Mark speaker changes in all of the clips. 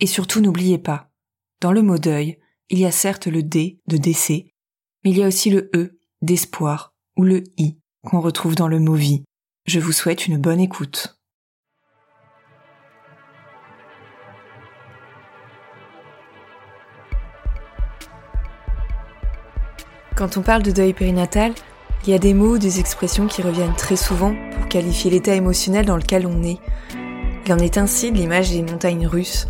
Speaker 1: Et surtout n'oubliez pas, dans le mot deuil, il y a certes le D de décès, mais il y a aussi le E d'espoir ou le I qu'on retrouve dans le mot vie. Je vous souhaite une bonne écoute. Quand on parle de deuil périnatal, il y a des mots, des expressions qui reviennent très souvent pour qualifier l'état émotionnel dans lequel on est. Il en est ainsi de l'image des montagnes russes.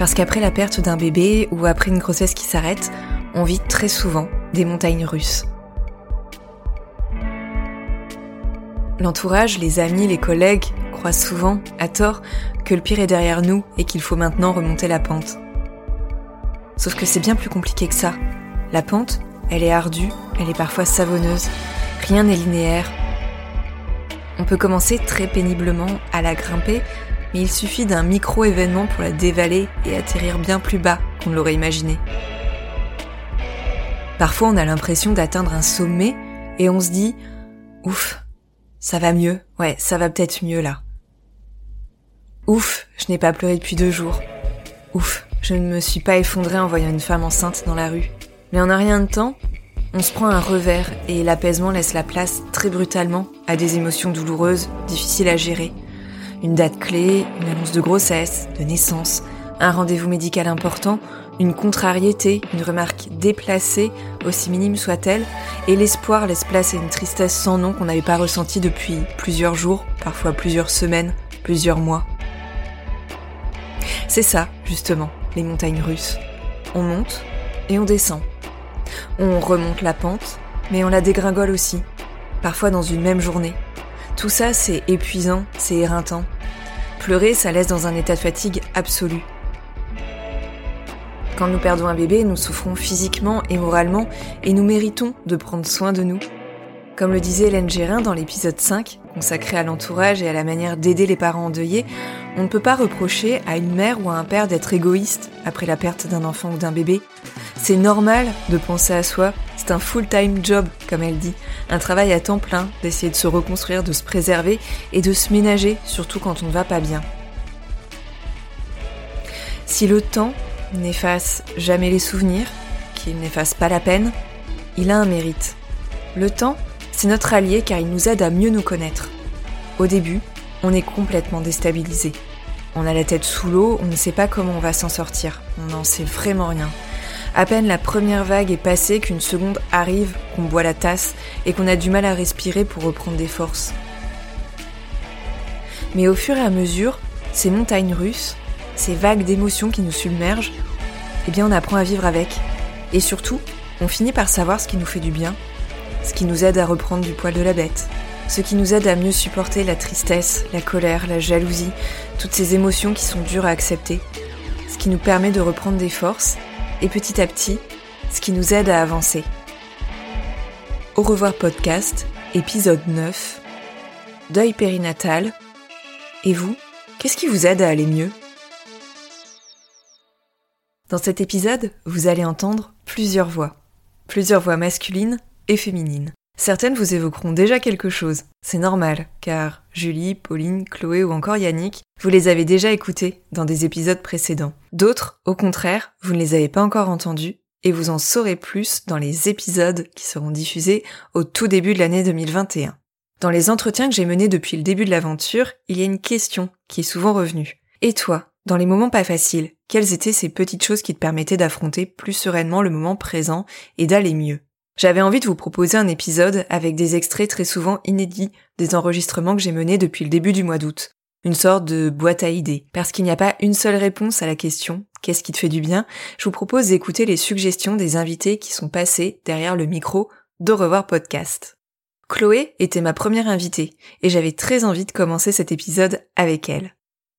Speaker 1: Parce qu'après la perte d'un bébé ou après une grossesse qui s'arrête, on vit très souvent des montagnes russes. L'entourage, les amis, les collègues croient souvent, à tort, que le pire est derrière nous et qu'il faut maintenant remonter la pente. Sauf que c'est bien plus compliqué que ça. La pente, elle est ardue, elle est parfois savonneuse, rien n'est linéaire. On peut commencer très péniblement à la grimper, mais il suffit d'un micro-événement pour la dévaler et atterrir bien plus bas qu'on l'aurait imaginé. Parfois on a l'impression d'atteindre un sommet et on se dit Ouf, ça va mieux, ouais, ça va peut-être mieux là. Ouf, je n'ai pas pleuré depuis deux jours. Ouf, je ne me suis pas effondrée en voyant une femme enceinte dans la rue. Mais en un rien de temps, on se prend un revers et l'apaisement laisse la place très brutalement à des émotions douloureuses, difficiles à gérer. Une date clé, une annonce de grossesse, de naissance, un rendez-vous médical important, une contrariété, une remarque déplacée, aussi minime soit-elle, et l'espoir laisse place à une tristesse sans nom qu'on n'avait pas ressentie depuis plusieurs jours, parfois plusieurs semaines, plusieurs mois. C'est ça, justement, les montagnes russes. On monte et on descend. On remonte la pente, mais on la dégringole aussi, parfois dans une même journée. Tout ça, c'est épuisant, c'est éreintant. Pleurer, ça laisse dans un état de fatigue absolu. Quand nous perdons un bébé, nous souffrons physiquement et moralement, et nous méritons de prendre soin de nous. Comme le disait Hélène Gérin dans l'épisode 5, consacré à l'entourage et à la manière d'aider les parents endeuillés, on ne peut pas reprocher à une mère ou à un père d'être égoïste après la perte d'un enfant ou d'un bébé. C'est normal de penser à soi, c'est un full-time job, comme elle dit, un travail à temps plein d'essayer de se reconstruire, de se préserver et de se ménager, surtout quand on ne va pas bien. Si le temps n'efface jamais les souvenirs, qu'il n'efface pas la peine, il a un mérite. Le temps, c'est notre allié car il nous aide à mieux nous connaître. Au début, on est complètement déstabilisé. On a la tête sous l'eau, on ne sait pas comment on va s'en sortir. On n'en sait vraiment rien. À peine la première vague est passée qu'une seconde arrive, qu'on boit la tasse et qu'on a du mal à respirer pour reprendre des forces. Mais au fur et à mesure, ces montagnes russes, ces vagues d'émotions qui nous submergent, eh bien on apprend à vivre avec. Et surtout, on finit par savoir ce qui nous fait du bien, ce qui nous aide à reprendre du poil de la bête, ce qui nous aide à mieux supporter la tristesse, la colère, la jalousie, toutes ces émotions qui sont dures à accepter, ce qui nous permet de reprendre des forces et petit à petit, ce qui nous aide à avancer. Au revoir podcast, épisode 9, deuil périnatal. Et vous, qu'est-ce qui vous aide à aller mieux? Dans cet épisode, vous allez entendre plusieurs voix. Plusieurs voix masculines et féminines. Certaines vous évoqueront déjà quelque chose. C'est normal, car Julie, Pauline, Chloé ou encore Yannick, vous les avez déjà écoutées dans des épisodes précédents. D'autres, au contraire, vous ne les avez pas encore entendus et vous en saurez plus dans les épisodes qui seront diffusés au tout début de l'année 2021. Dans les entretiens que j'ai menés depuis le début de l'aventure, il y a une question qui est souvent revenue. Et toi, dans les moments pas faciles, quelles étaient ces petites choses qui te permettaient d'affronter plus sereinement le moment présent et d'aller mieux? J'avais envie de vous proposer un épisode avec des extraits très souvent inédits des enregistrements que j'ai menés depuis le début du mois d'août. Une sorte de boîte à idées. Parce qu'il n'y a pas une seule réponse à la question qu'est-ce qui te fait du bien, je vous propose d'écouter les suggestions des invités qui sont passés derrière le micro d'Au revoir podcast. Chloé était ma première invitée et j'avais très envie de commencer cet épisode avec elle.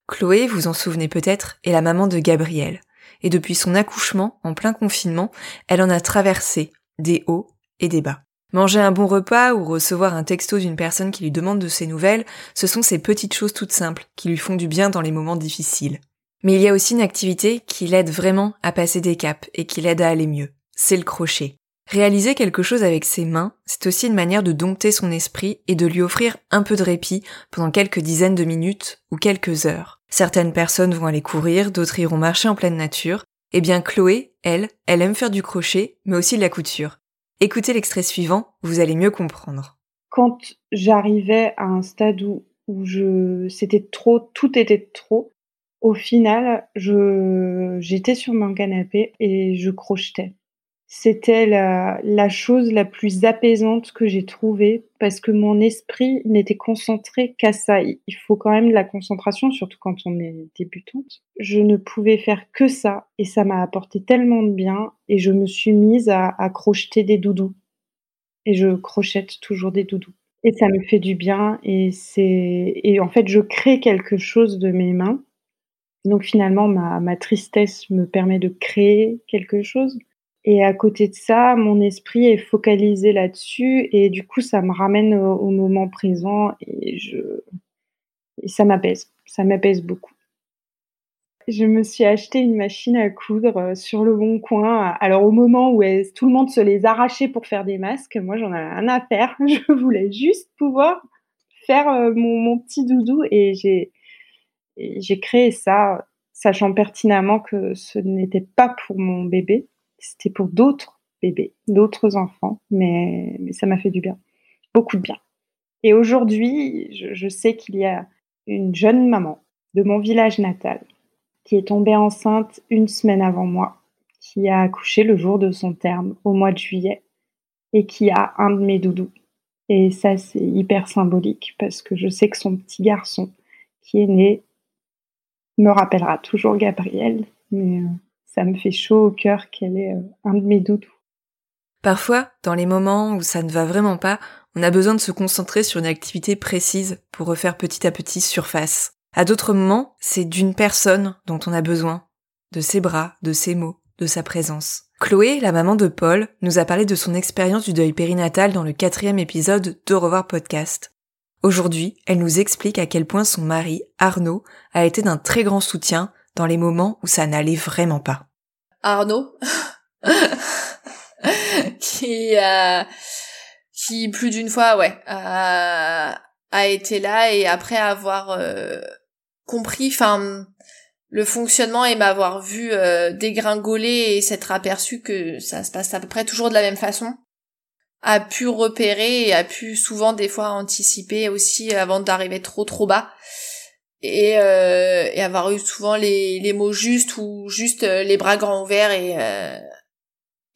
Speaker 1: Chloé, vous en souvenez peut-être, est la maman de Gabriel. Et depuis son accouchement, en plein confinement, elle en a traversé des hauts Manger un bon repas ou recevoir un texto d'une personne qui lui demande de ses nouvelles, ce sont ces petites choses toutes simples qui lui font du bien dans les moments difficiles. Mais il y a aussi une activité qui l'aide vraiment à passer des caps et qui l'aide à aller mieux. C'est le crochet. Réaliser quelque chose avec ses mains, c'est aussi une manière de dompter son esprit et de lui offrir un peu de répit pendant quelques dizaines de minutes ou quelques heures. Certaines personnes vont aller courir, d'autres iront marcher en pleine nature. Eh bien Chloé, elle, elle aime faire du crochet, mais aussi de la couture. Écoutez l'extrait suivant, vous allez mieux comprendre.
Speaker 2: Quand j'arrivais à un stade où, c'était trop, tout était trop, au final, j'étais sur mon canapé et je crochetais c'était la, la, chose la plus apaisante que j'ai trouvée parce que mon esprit n'était concentré qu'à ça. Il faut quand même de la concentration, surtout quand on est débutante. Je ne pouvais faire que ça et ça m'a apporté tellement de bien et je me suis mise à, à crocheter des doudous. Et je crochette toujours des doudous. Et ça me fait du bien et c'est, et en fait, je crée quelque chose de mes mains. Donc finalement, ma, ma tristesse me permet de créer quelque chose. Et à côté de ça, mon esprit est focalisé là-dessus et du coup, ça me ramène au, moment présent et je ça m'apaise. Ça m'apaise beaucoup. Je me suis acheté une machine à coudre euh, sur le bon coin. Alors au moment où tout le monde se les arrachait pour faire des masques, moi j'en avais rien à faire. Je voulais juste pouvoir faire euh, mon, mon petit doudou et j'ai j'ai créé ça, sachant pertinemment que ce n'était pas pour mon bébé, c'était pour d'autres bébés, d'autres enfants, mais, ça m'a fait du bien, beaucoup de bien. Et aujourd'hui, je, je sais qu'il y a une jeune maman de mon village natal qui est tombée enceinte une semaine avant moi, qui a accouché le jour de son terme au mois de juillet et qui a un de mes doudous. Et ça, c'est hyper symbolique parce que je sais que son petit garçon qui est né me rappellera toujours Gabriel, mais euh, ça me fait chaud au cœur qu'elle est euh, un de mes doudous.
Speaker 1: Parfois, dans les moments où ça ne va vraiment pas, on a besoin de se concentrer sur une activité précise pour refaire petit à petit surface. À d'autres moments, c'est d'une personne dont on a besoin, de ses bras, de ses mots, de sa présence. Chloé, la maman de Paul, nous a parlé de son expérience du deuil périnatal dans le quatrième épisode de Revoir Podcast. Aujourd'hui, elle nous explique à quel point son mari, Arnaud, a été d'un très grand soutien dans les moments où ça n'allait vraiment pas.
Speaker 3: Arnaud, qui a, qui plus d'une fois, ouais, a, a, été là et après avoir euh, compris, enfin, le fonctionnement et m'avoir vu euh, dégringoler et s'être aperçu que ça se passe à peu près toujours de la même façon, a pu repérer et a pu souvent des fois anticiper aussi avant d'arriver trop trop bas et, euh, et avoir eu souvent les, les mots justes ou juste euh, les bras grands ouverts et euh,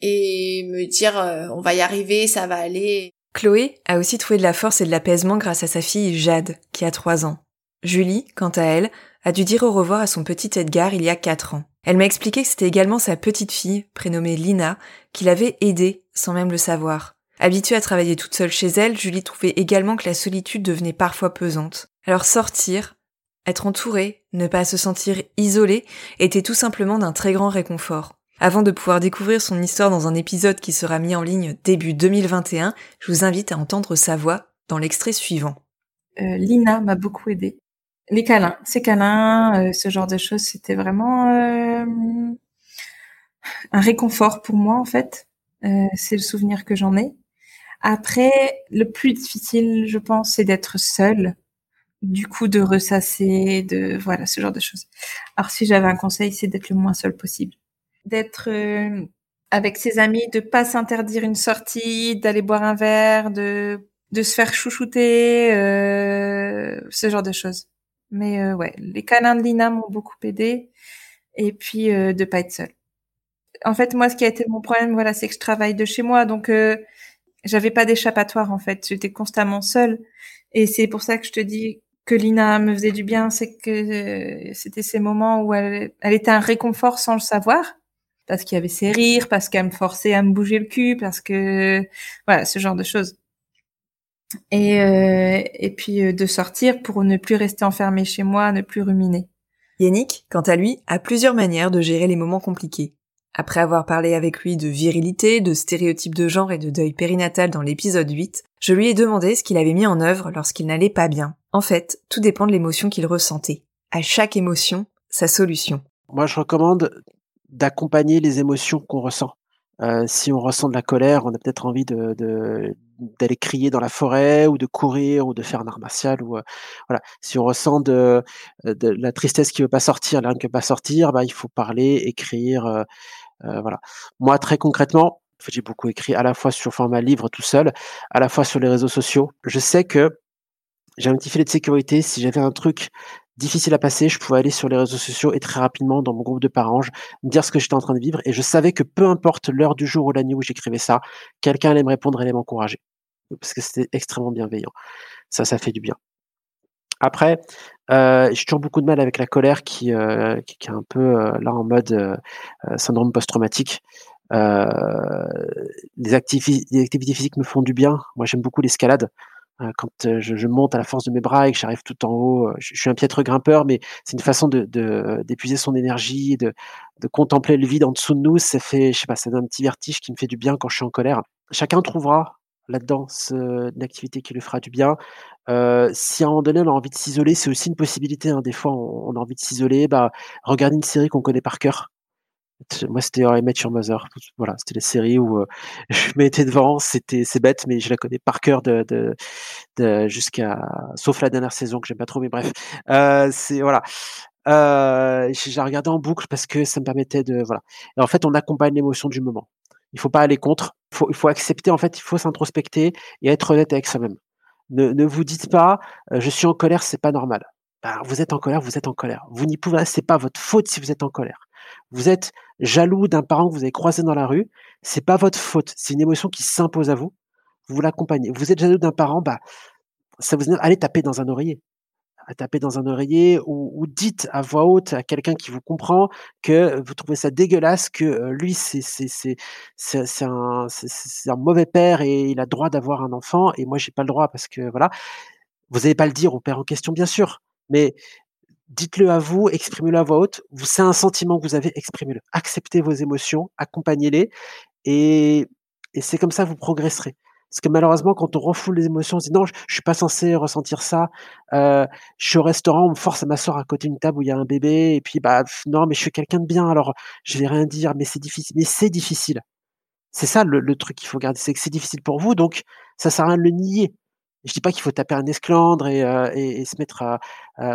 Speaker 3: et me dire euh, on va y arriver, ça va aller.
Speaker 1: Chloé a aussi trouvé de la force et de l'apaisement grâce à sa fille Jade, qui a trois ans. Julie, quant à elle, a dû dire au revoir à son petit Edgar il y a quatre ans. Elle m'a expliqué que c'était également sa petite fille, prénommée Lina, qui l'avait aidée sans même le savoir. Habituée à travailler toute seule chez elle, Julie trouvait également que la solitude devenait parfois pesante. Alors sortir, être entouré, ne pas se sentir isolé, était tout simplement d'un très grand réconfort. Avant de pouvoir découvrir son histoire dans un épisode qui sera mis en ligne début 2021, je vous invite à entendre sa voix dans l'extrait suivant.
Speaker 4: Euh, Lina m'a beaucoup aidée. Les câlins, ces câlins, euh, ce genre de choses, c'était vraiment euh, un réconfort pour moi en fait. c'est le souvenir que j'en ai. Après, le plus difficile, je pense, c'est d'être seule du coup de ressasser, de voilà ce genre de choses. Alors si j'avais un conseil, c'est d'être le moins seul possible, d'être euh, avec ses amis, de pas s'interdire une sortie, d'aller boire un verre, de de se faire chouchouter, euh, ce genre de choses. Mais euh, ouais, les câlins de Lina m'ont beaucoup aidé et puis euh, de pas être seule. En fait, moi, ce qui a été mon problème, voilà, c'est que je travaille de chez moi, donc euh, j'avais pas d'échappatoire en fait. J'étais constamment seule et c'est pour ça que je te dis que Lina me faisait du bien, c'est que euh, c'était ces moments où elle, elle était un réconfort sans le savoir parce qu'il y avait ses rires, parce qu'elle me forçait à me bouger le cul, parce que voilà, ce genre de choses. Et, euh, et puis euh, de sortir pour ne plus rester enfermé chez moi, ne plus ruminer.
Speaker 1: Yannick, quant à lui, a plusieurs manières de gérer les moments compliqués. Après avoir parlé avec lui de virilité, de stéréotypes de genre et de deuil périnatal dans l'épisode 8, je lui ai demandé ce qu'il avait mis en œuvre lorsqu'il n'allait pas bien. En fait, tout dépend de l'émotion qu'il ressentait. À chaque émotion, sa solution.
Speaker 5: Moi, je recommande d'accompagner les émotions qu'on ressent. Euh, si on ressent de la colère, on a peut-être envie d'aller crier dans la forêt ou de courir ou de faire un art martial ou euh, voilà. Si on ressent de, la tristesse qui veut pas sortir, l'âme qui veut pas sortir, bah il faut parler, écrire, euh, voilà. Moi très concrètement, j'ai beaucoup écrit à la fois sur format livre tout seul, à la fois sur les réseaux sociaux. Je sais que j'ai un petit filet de sécurité. Si j'avais un truc difficile à passer, je pouvais aller sur les réseaux sociaux et très rapidement dans mon groupe de parents, me dire ce que j'étais en train de vivre et je savais que peu importe l'heure du jour ou la nuit où j'écrivais ça, quelqu'un allait me répondre et allait m'encourager parce que c'était extrêmement bienveillant. Ça, ça fait du bien. Après, euh, j'ai toujours beaucoup de mal avec la colère qui, euh, qui, est un peu euh, là en mode syndrome post-traumatique. les, activi les activités physiques me font du bien. Moi, j'aime beaucoup l'escalade quand je, monte à la force de mes bras et que j'arrive tout en haut, je, je, suis un piètre grimpeur, mais c'est une façon de d'épuiser son énergie, de, de contempler le vide en dessous de nous. Ça fait, je sais pas, ça donne un petit vertige qui me fait du bien quand je suis en colère. Chacun trouvera là-dedans une activité qui lui fera du bien. Euh, si à un moment donné on a envie de s'isoler, c'est aussi une possibilité. Hein. Des fois, on, a envie de s'isoler, bah, regarder une série qu'on connaît par cœur. Moi, c'était I Met Your Mother. Voilà, c'était les séries où euh, je m'étais devant. C'était, c'est bête, mais je la connais par cœur de, de, de jusqu'à, sauf la dernière saison que j'aime pas trop, mais bref, euh, c'est voilà. Euh, j'ai regardé en boucle parce que ça me permettait de voilà. Et en fait, on accompagne l'émotion du moment. Il faut pas aller contre. Il faut, accepter. En fait, il faut s'introspecter et être honnête avec soi-même. Ne, vous dites pas, euh, je suis en colère, c'est pas normal. Ben, vous êtes en colère, vous êtes en colère. Vous n'y pouvez, c'est pas votre faute si vous êtes en colère. Vous êtes jaloux d'un parent que vous avez croisé dans la rue, c'est pas votre faute. C'est une émotion qui s'impose à vous. Vous l'accompagnez. Vous êtes jaloux d'un parent, bah, ça vous allez taper dans un oreiller à taper dans un oreiller ou, dites à voix haute à quelqu'un qui vous comprend que vous trouvez ça dégueulasse, que euh, lui c'est c'est un un mauvais père et il a droit d'avoir un enfant et moi j'ai pas le droit parce que voilà. Vous n'allez pas le dire au père en question bien sûr, mais dites-le à vous, exprimez-le à voix haute. C'est un sentiment que vous avez, exprimez-le. Acceptez vos émotions, accompagnez-les, et, et c'est comme ça vous progresserez. Parce que malheureusement, quand on refoule les émotions, on se dit non, je, je suis pas censé ressentir ça. Euh, je suis au restaurant, on me force à m'asseoir à côté d'une table où il y a un bébé, et puis bah non, mais je suis quelqu'un de bien, alors je vais rien dire. Mais c'est difficile. Mais c'est difficile. C'est ça le, truc qu'il faut garder, c'est que c'est difficile pour vous, donc ça sert à rien de le nier. Je dis pas qu'il faut taper un esclandre et, euh, se mettre euh,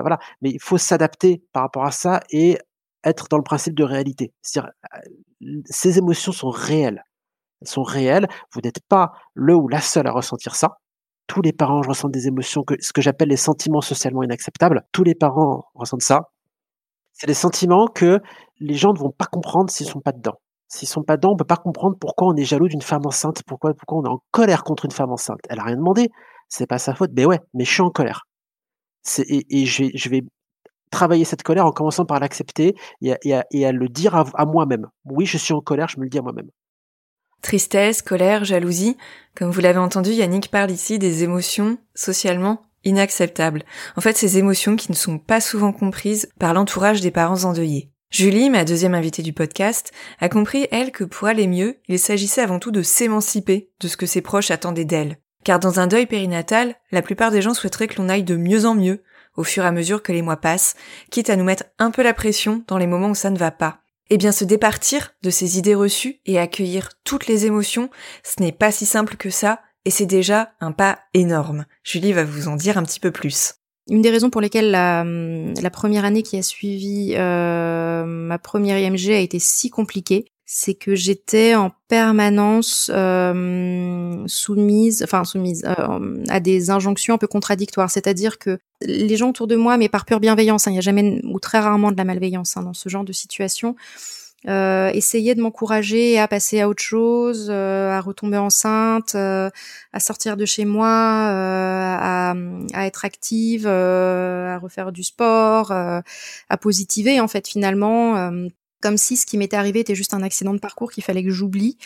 Speaker 5: voilà, mais il faut s'adapter par rapport à ça et être dans le principe de réalité. C'est-à-dire, euh, ces émotions sont réelles. Elles sont réelles. Vous n'êtes pas le ou la seule à ressentir ça. Tous les parents ressentent des émotions, que, ce que j'appelle les sentiments socialement inacceptables. Tous les parents ressentent ça. C'est des sentiments que les gens ne vont pas comprendre s'ils sont pas dedans. S'ils sont pas dedans, on peut pas comprendre pourquoi on est jaloux d'une femme enceinte, pourquoi, pourquoi on est en colère contre une femme enceinte. Elle a rien demandé c'est pas sa faute. Mais ouais, mais je suis en colère. Et, je, vais, travailler cette colère en commençant par l'accepter et, à le dire à moi-même. Oui, je suis en colère, je me le dis à moi-même.
Speaker 1: Tristesse, colère, jalousie. Comme vous l'avez entendu, Yannick parle ici des émotions socialement inacceptables. En fait, ces émotions qui ne sont pas souvent comprises par l'entourage des parents endeuillés. Julie, ma deuxième invitée du podcast, a compris, elle, que pour aller mieux, il s'agissait avant tout de s'émanciper de ce que ses proches attendaient d'elle. Car dans un deuil périnatal, la plupart des gens souhaiteraient que l'on aille de mieux en mieux au fur et à mesure que les mois passent, quitte à nous mettre un peu la pression dans les moments où ça ne va pas. Eh bien, se départir de ces idées reçues et accueillir toutes les émotions, ce n'est pas si simple que ça, et c'est déjà un pas énorme. Julie va vous en dire un petit peu plus.
Speaker 6: Une des raisons pour lesquelles la, première année qui a suivi euh, ma première IMG a été si compliquée, c'est que j'étais en permanence euh, soumise, enfin soumise euh, à des injonctions un peu contradictoires. C'est-à-dire que les gens autour de moi, mais par pure bienveillance, hein, il n'y a jamais ou très rarement de la malveillance hein, dans ce genre de situation, euh, essayaient de m'encourager à passer à autre chose, euh, à retomber enceinte, euh, à sortir de chez moi, à, à, être active, à refaire du sport, à positiver en fait finalement comme si ce qui m'était arrivé était juste un accident de parcours qu'il fallait que j'oublie.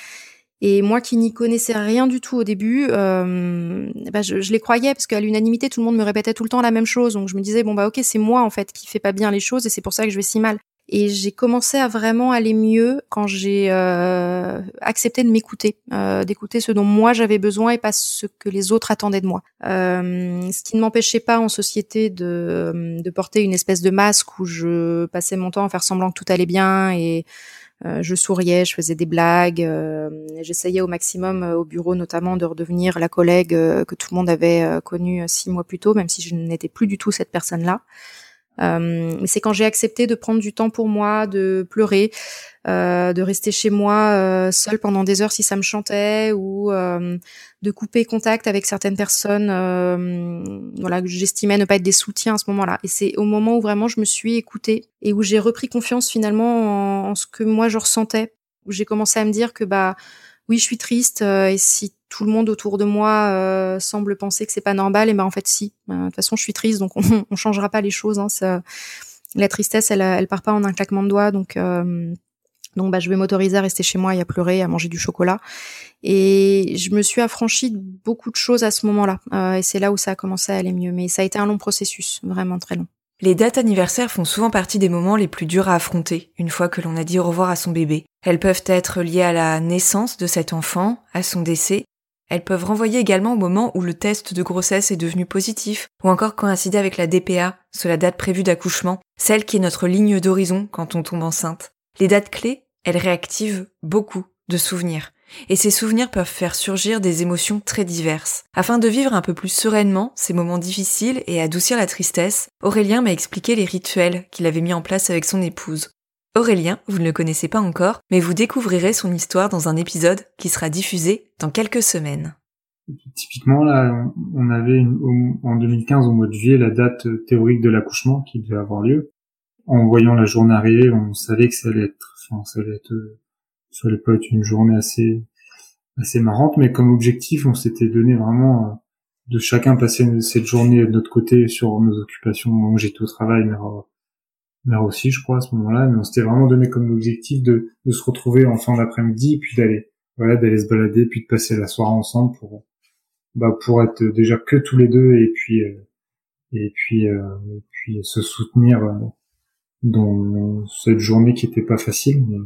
Speaker 6: Et moi qui n'y connaissais rien du tout au début, euh, bah je, les croyais parce qu'à l'unanimité, tout le monde me répétait tout le temps la même chose. Donc je me disais, bon bah ok, c'est moi en fait qui fais pas bien les choses et c'est pour ça que je vais si mal. Et j'ai commencé à vraiment aller mieux quand j'ai euh, accepté de m'écouter, euh, d'écouter ce dont moi j'avais besoin et pas ce que les autres attendaient de moi. Euh, ce qui ne m'empêchait pas en société de, de porter une espèce de masque où je passais mon temps à faire semblant que tout allait bien et euh, je souriais, je faisais des blagues, euh, j'essayais au maximum euh, au bureau notamment de redevenir la collègue que tout le monde avait connue six mois plus tôt, même si je n'étais plus du tout cette personne-là. Euh, mais c'est quand j'ai accepté de prendre du temps pour moi, de pleurer, euh, de rester chez moi euh, seule pendant des heures si ça me chantait, ou euh, de couper contact avec certaines personnes, euh, voilà que j'estimais ne pas être des soutiens à ce moment-là. Et c'est au moment où vraiment je me suis écoutée et où j'ai repris confiance finalement en, en, ce que moi je ressentais, où j'ai commencé à me dire que bah oui, je suis triste euh, et si tout le monde autour de moi euh, semble penser que c'est pas normal, et ben en fait si. Euh, de toute façon, je suis triste, donc on, on changera pas les choses. Hein, ça, la tristesse, elle, elle part pas en un claquement de doigts, donc donc bah je vais m'autoriser à rester chez moi et à pleurer, à manger du chocolat. Et je me suis affranchie de beaucoup de choses à ce moment-là, et c'est là où ça a commencé à aller mieux. Mais ça a été un long processus, vraiment très long.
Speaker 1: Les dates anniversaires font souvent partie des moments les plus durs à affronter une fois que l'on a dit au revoir à son bébé. Elles peuvent être liées à la naissance de cet enfant, à son décès. Elles peuvent renvoyer également au moment où le test de grossesse est devenu positif, ou encore coïncider avec la DPA, sur la date prévue d'accouchement, celle qui est notre ligne d'horizon quand on tombe enceinte. Les dates clés, elles réactivent beaucoup de souvenirs et ces souvenirs peuvent faire surgir des émotions très diverses. Afin de vivre un peu plus sereinement ces moments difficiles et adoucir la tristesse, Aurélien m'a expliqué les rituels qu'il avait mis en place avec son épouse. Aurélien, vous ne le connaissez pas encore, mais vous découvrirez son histoire dans un épisode qui sera diffusé dans quelques semaines.
Speaker 7: Typiquement, là, on avait en 2015, au mois de juillet, la date théorique de l'accouchement qui devait avoir lieu. En voyant la journée arriver, on savait que ça allait être, enfin, ça allait être ça allait pas être une journée assez assez marrante, mais comme objectif, on s'était donné vraiment euh, de chacun passer cette journée de notre côté sur nos occupations. Moi, j'étais au travail, mais aussi, je crois, à ce moment-là, mais on s'était vraiment donné comme objectif de, de se retrouver en fin d'après-midi, puis d'aller, voilà, d'aller se balader, puis de passer la soirée ensemble pour, bah, pour être déjà que tous les deux, et puis, euh, et puis, euh, et puis se soutenir dans cette journée qui était pas facile, mais,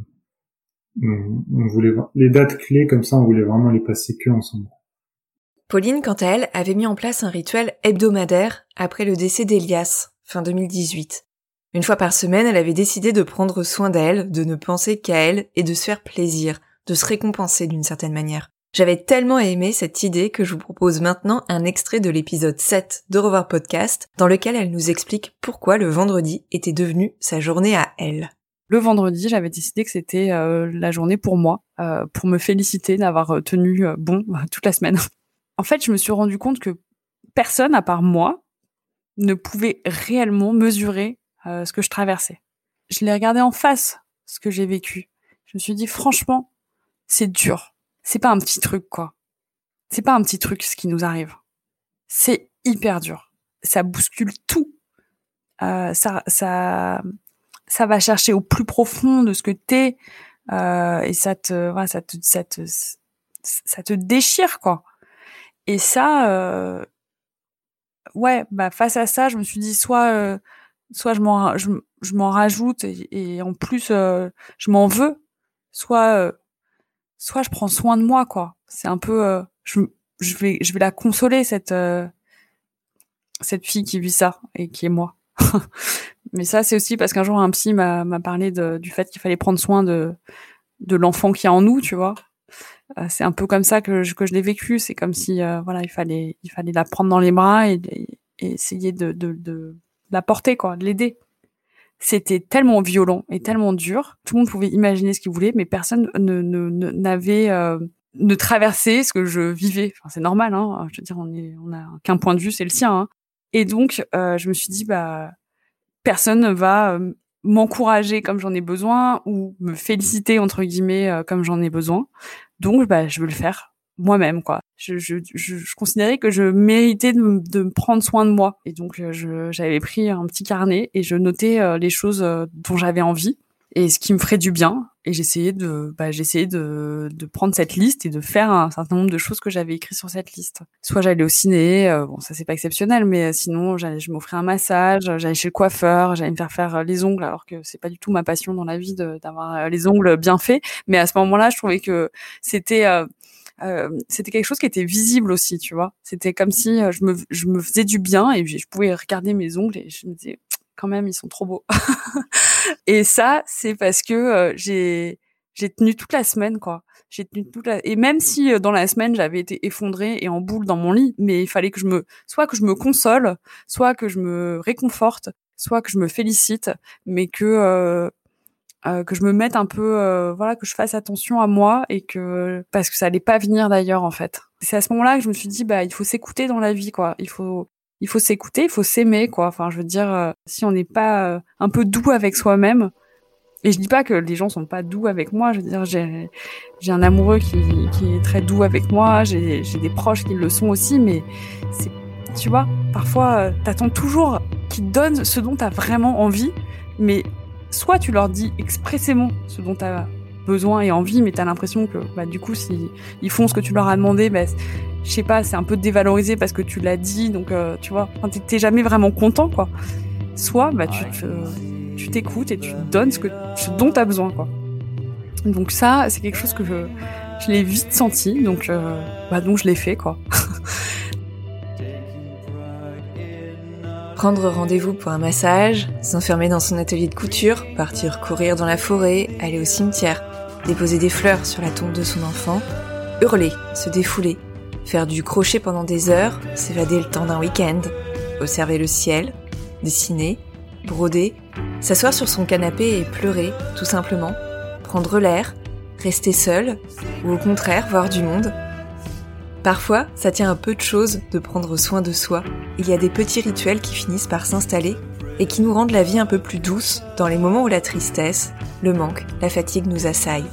Speaker 7: on, voulait les dates clés comme ça, on voulait vraiment les passer que ensemble.
Speaker 1: Pauline, quant à elle, avait mis en place un rituel hebdomadaire après le décès d'Elias, fin 2018. Une fois par semaine, elle avait décidé de prendre soin d'elle, de ne penser qu'à elle et de se faire plaisir, de se récompenser d'une certaine manière. J'avais tellement aimé cette idée que je vous propose maintenant un extrait de l'épisode 7 de Revoir Podcast, dans lequel elle nous explique pourquoi le vendredi était devenu sa journée à elle
Speaker 8: le vendredi, j'avais décidé que c'était euh, la journée pour moi, euh, pour me féliciter d'avoir euh, tenu bon toute la semaine. en fait, je me suis rendu compte que personne, à part moi, ne pouvait réellement mesurer ce que je traversais. Je l'ai regardé en face, ce que j'ai vécu. Je me suis dit, franchement, c'est dur. C'est pas un petit truc, quoi. C'est pas un petit truc, ce qui nous arrive. C'est hyper dur. Ça bouscule tout. ça, ça, ça va chercher au plus profond de ce que t'es euh, et ça te, voilà, ça te, ça te, ça te déchire quoi. Et ça, euh, ouais, bah face à ça, je me suis dit soit, euh, soit je m'en, je, je m'en rajoute et, et, en plus euh, je m'en veux, soit, euh, soit je prends soin de moi quoi. C'est un peu, je, je vais, je vais la consoler cette, cette fille qui vit ça et qui est moi. Mais ça, c'est aussi parce qu'un jour, un psy m'a parlé de, du fait qu'il fallait prendre soin de, de l'enfant qui est en nous, tu vois. Euh, c'est un peu comme ça que je, que je l'ai vécu. C'est comme si, euh, voilà, il fallait, il fallait la prendre dans les bras et, et essayer de, de, de la porter, quoi, de l'aider. c'était tellement violent et tellement dur. Tout le monde pouvait imaginer ce qu'il voulait, mais personne ne n'avait euh, ne traversé ce que je vivais. Enfin, c'est normal, hein. Je veux dire, on est, on a qu'un point de vue, c'est le sien. Hein. Et donc, euh, je me suis dit, bah, personne ne va euh, m'encourager comme j'en ai besoin ou me féliciter entre guillemets comme j'en ai besoin. Donc, bah, je veux le faire moi-même quoi. Je, je, je, considérais que je méritais de, me prendre soin de moi et donc euh, j'avais pris un petit carnet et je notais euh, les choses euh, dont j'avais envie et ce qui me ferait du bien et j'essayais de bah, j'essayais de, de prendre cette liste et de faire un certain nombre de choses que j'avais écrites sur cette liste. Soit j'allais au ciné, bon ça c'est pas exceptionnel mais sinon j'allais je m'offrais un massage, j'allais chez le coiffeur, j'allais me faire faire les ongles alors que c'est pas du tout ma passion dans la vie d'avoir les ongles bien faits mais à ce moment-là je trouvais que c'était euh, c'était quelque chose qui était visible aussi, tu vois. C'était comme si euh, je me, je me faisais du bien et je pouvais regarder mes ongles et je me disais, quand même, ils sont trop beaux. et ça, c'est parce que euh, j'ai j'ai tenu toute la semaine, quoi. J'ai tenu toute la... et même si dans la semaine j'avais été effondrée et en boule dans mon lit, mais il fallait que je me, soit que je me console, soit que je me réconforte, soit que je me félicite, mais que euh, que je me mette un peu, euh, voilà, que je fasse attention à moi et que parce que ça allait pas venir d'ailleurs en fait. C'est à ce moment-là que je me suis dit bah il faut s'écouter dans la vie quoi. Il faut il faut s'écouter, il faut s'aimer quoi. Enfin je veux dire euh, si on n'est pas un peu doux avec soi-même. Et je dis pas que les gens sont pas doux avec moi. Je veux dire j'ai j'ai un amoureux qui qui est très doux avec moi. J'ai j'ai des proches qui le sont aussi, mais c'est tu vois parfois t'attends toujours qu'ils donnent ce dont t'as vraiment envie, mais soit tu leur dis expressément ce dont tu as besoin et envie, mais tu as l'impression que bah, du coup, si ils font ce que tu leur as demandé, bah, je sais pas, c'est un peu dévalorisé parce que tu l'as dit, donc euh, tu vois, t'es jamais vraiment content, quoi. Soit bah, tu tu t'écoutes et tu donnes ce, que, ce dont tu as besoin, quoi. Donc ça, c'est quelque chose que je, je l'ai vite senti, donc, euh, bah, donc je l'ai fait, quoi.
Speaker 1: Prendre rendez-vous pour un massage, s'enfermer dans son atelier de couture, partir courir dans la forêt, aller au cimetière, déposer des fleurs sur la tombe de son enfant, hurler, se défouler, faire du crochet pendant des heures, s'évader le temps d'un week-end, observer le ciel, dessiner, broder, s'asseoir sur son canapé et pleurer, tout simplement, prendre l'air, rester seul, ou au contraire voir du monde, Parfois, ça tient un peu de choses de prendre soin de soi. Il y a des petits rituels qui finissent par s'installer et qui nous rendent la vie un peu plus douce dans les moments où la tristesse, le manque, la fatigue nous assaillent.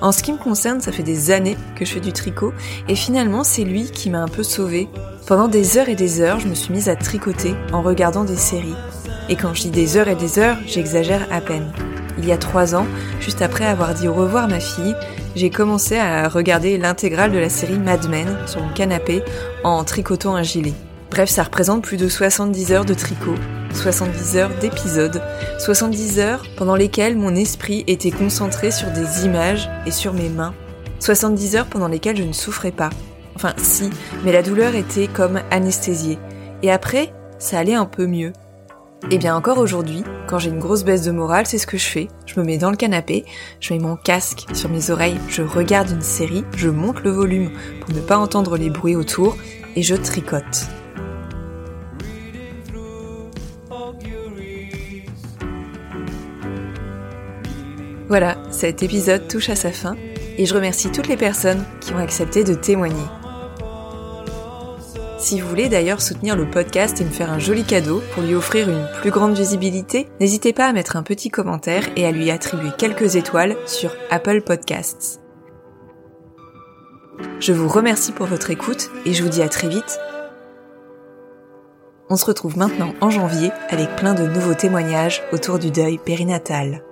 Speaker 1: En ce qui me concerne, ça fait des années que je fais du tricot et finalement c'est lui qui m'a un peu sauvée. Pendant des heures et des heures, je me suis mise à tricoter en regardant des séries. Et quand je dis des heures et des heures, j'exagère à peine. Il y a trois ans, juste après avoir dit au revoir ma fille, j'ai commencé à regarder l'intégrale de la série Mad Men sur mon canapé en tricotant un gilet. Bref, ça représente plus de 70 heures de tricot, 70 heures d'épisodes, 70 heures pendant lesquelles mon esprit était concentré sur des images et sur mes mains, 70 heures pendant lesquelles je ne souffrais pas. Enfin si, mais la douleur était comme anesthésiée. Et après, ça allait un peu mieux. Et eh bien encore aujourd'hui, quand j'ai une grosse baisse de morale, c'est ce que je fais. Je me mets dans le canapé, je mets mon casque sur mes oreilles, je regarde une série, je monte le volume pour ne pas entendre les bruits autour et je tricote. Voilà, cet épisode touche à sa fin et je remercie toutes les personnes qui ont accepté de témoigner. Si vous voulez d'ailleurs soutenir le podcast et me faire un joli cadeau pour lui offrir une plus grande visibilité, n'hésitez pas à mettre un petit commentaire et à lui attribuer quelques étoiles sur Apple Podcasts. Je vous remercie pour votre écoute et je vous dis à très vite. On se retrouve maintenant en janvier avec plein de nouveaux témoignages autour du deuil périnatal.